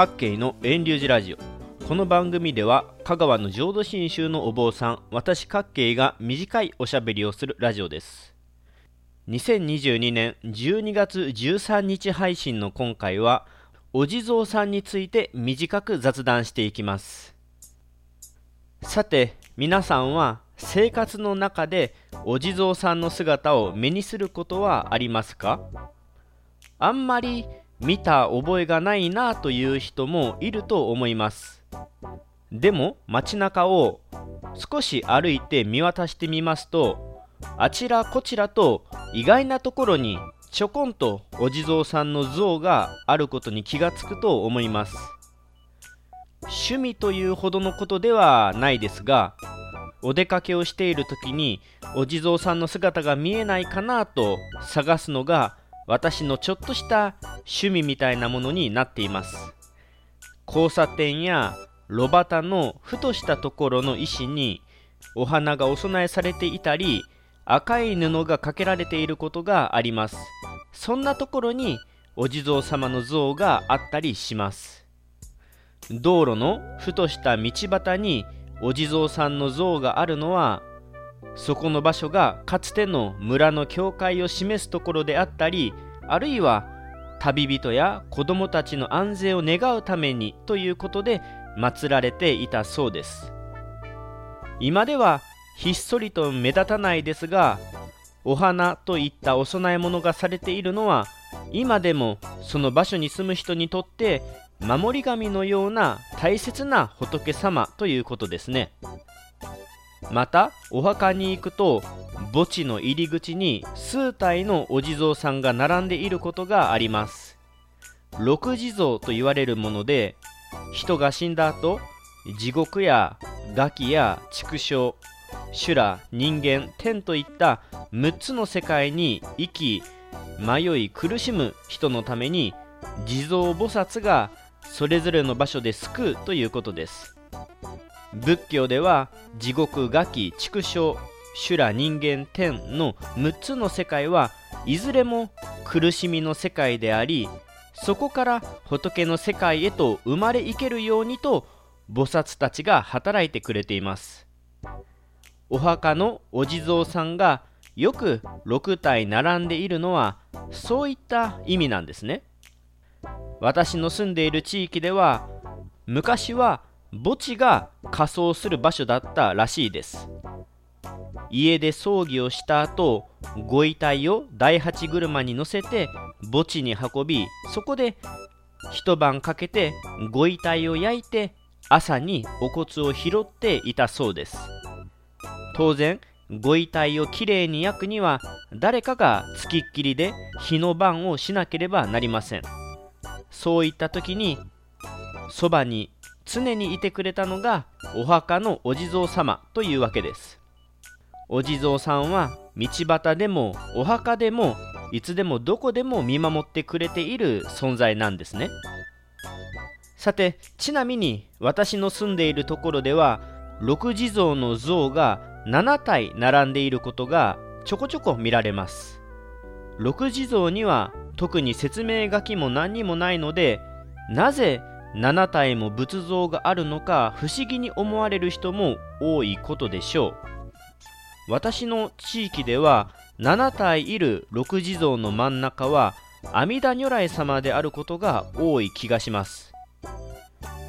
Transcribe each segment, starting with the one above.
各系の遠流寺ラジオ。この番組では香川の浄土真宗のお坊さん私各系が短いおしゃべりをするラジオです。2022年12月13日配信の今回はお地蔵さんについて短く雑談していきます。さて皆さんは生活の中でお地蔵さんの姿を目にすることはありますか？あんまり見た覚えがないなという人もいると思います。でも街中を少し歩いて見渡してみますとあちらこちらと意外なところにちょこんとお地蔵さんの像があることに気がつくと思います。趣味というほどのことではないですがお出かけをしている時にお地蔵さんの姿が見えないかなと探すのが私のちょっとした趣味みたいなものになっています。交差点や炉端のふとしたところの石にお花がお供えされていたり赤い布がかけられていることがあります。そんなところにお地蔵様の像があったりします。道路のふとした道端にお地蔵さんの像があるのはそこの場所がかつての村の教会を示すところであったりあるいは旅人や子供たちの安全を願うためにということで祀られていたそうです。今ではひっそりと目立たないですがお花といったお供え物がされているのは今でもその場所に住む人にとって守り神のような大切な仏様ということですね。またお墓に行くと墓地の入り口に数体のお地蔵さんが並んでいることがあります。六地蔵と言われるもので人が死んだ後地獄や餓鬼や畜生修羅人間天といった6つの世界に生き迷い苦しむ人のために地蔵菩薩がそれぞれの場所で救うということです。仏教では地獄餓鬼畜生修羅人間天の6つの世界はいずれも苦しみの世界でありそこから仏の世界へと生まれいけるようにと菩薩たちが働いてくれています。お墓のお地蔵さんがよく6体並んでいるのはそういった意味なんですね。私の住んでいる地域では昔は墓地が仮装する場所だったらしいです。家で葬儀をした後ご遺体を大八車に乗せて墓地に運びそこで一晩かけてご遺体を焼いて朝にお骨を拾っていたそうです。当然ご遺体をきれいに焼くには誰かがつきっきりで火の番をしなければなりません。そういった時にそばに常にいてくれたのがお墓のお地蔵様というわけです。お地蔵さんは道端でもお墓でもいつでもどこでも見守ってくれている存在なんですね。さてちなみに私の住んでいるところでは六地蔵の像が7体並んでいることがちょこちょこ見られます。六地蔵には特に説明書きも何にもないのでなぜ7体も仏像があるのか不思議に思われる人も多いことでしょう。私の地域では7体いる六地蔵の真ん中は阿弥陀如来様であることが多い気がします。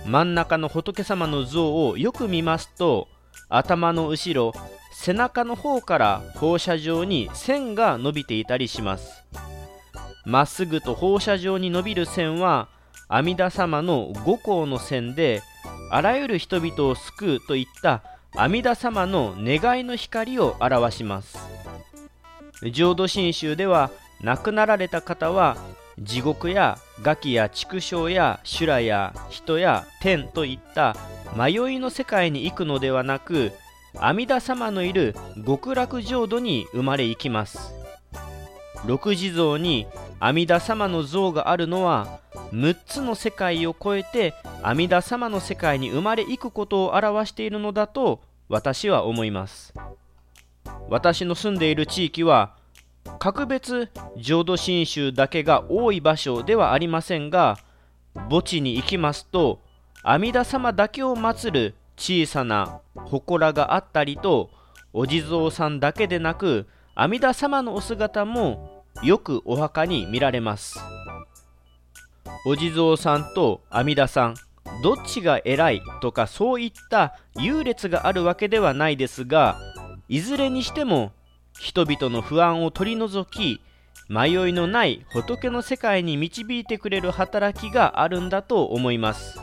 真ん中の仏様の像をよく見ますと頭の後ろ背中の方から放射状に線が伸びていたりします。まっすぐと放射状に伸びる線は阿弥陀様の五行の線であらゆる人々を救うといった阿弥陀様の願いの光を表します。浄土真宗では亡くなられた方は地獄や餓鬼や畜生や修羅や人や天といった迷いの世界に行くのではなく阿弥陀様のいる極楽浄土に生まれ行きます。六地蔵に阿弥陀様の像があるのは6つの世界を超えて阿弥陀様の世界に生まれ行くことを表しているのだと私は思います。私の住んでいる地域は格別浄土真宗だけが多い場所ではありませんが墓地に行きますと阿弥陀様だけを祀る小さな祠があったりとお地蔵さんだけでなく阿弥陀様のお姿もよくお墓に見られます。お地蔵さんと阿弥陀さんどっちが偉いとかそういった優劣があるわけではないですがいずれにしても人々の不安を取り除き迷いのない仏の世界に導いてくれる働きがあるんだと思います。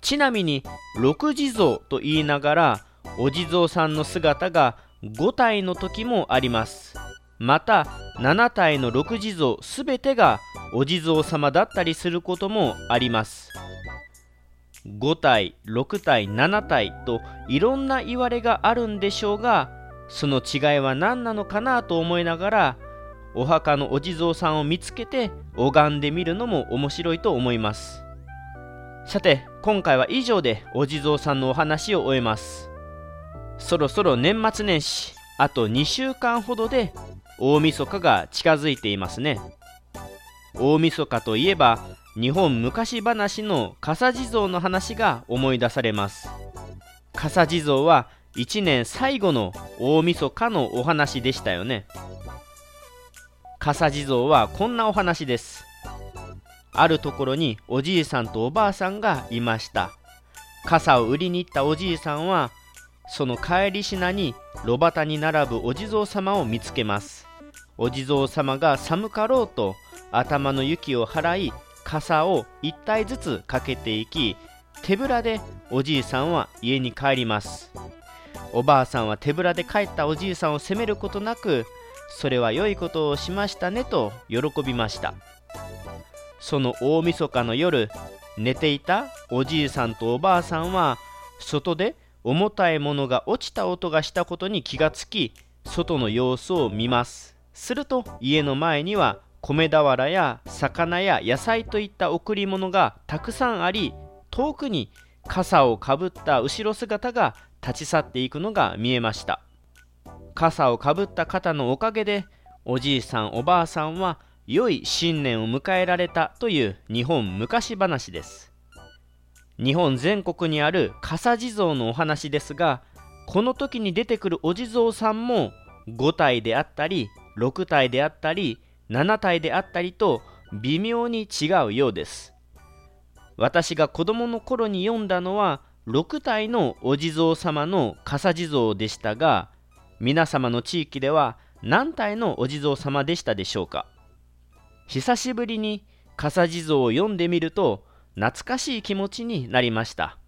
ちなみに六地蔵と言いながらお地蔵さんの姿が5体の時もあります。また7体の六地蔵すべてがお地蔵様だったりすることもあります。5体6体7体といろんな言われがあるんでしょうがその違いは何なのかなと思いながらお墓のお地蔵さんを見つけて拝んでみるのも面白いと思います。さて今回は以上でお地蔵さんのお話を終えます。そろそろ年末年始あと2週間ほどで大晦日が近づいていますね。大晦日といえば日本昔話の笠地蔵の話が思い出されます。笠地蔵は1年最後の大晦日のお話でしたよね。笠地蔵はこんなお話です。あるところにおじいさんとおばあさんがいました。傘を売りに行ったおじいさんはその帰り品に炉端に並ぶお地蔵様を見つけます。お地蔵様が寒かろうと頭の雪を払い傘を1体ずつかけていき手ぶらでおじいさんは家に帰ります。おばあさんは手ぶらで帰ったおじいさんを責めることなくそれは良いことをしましたねと喜びました。その大晦日の夜寝ていたおじいさんとおばあさんは外で重たいものが落ちた音がしたことに気がつき外の様子を見ます。すると家の前には米俵や魚や野菜といった贈り物がたくさんあり遠くに傘をかぶった後ろ姿が立ち去っていくのが見えました。傘をかぶった方のおかげでおじいさんおばあさんは良い新年を迎えられたという日本昔話です。日本全国にある笠地蔵のお話ですがこの時に出てくるお地蔵さんも5体であったり6体であったり7体であったりと微妙に違うようです。私が子供の頃に読んだのは6体のお地蔵様の笠地蔵でしたが皆様の地域では何体のお地蔵様でしたでしょうか。久しぶりに笠地蔵を読んでみると懐かしい気持ちになりました。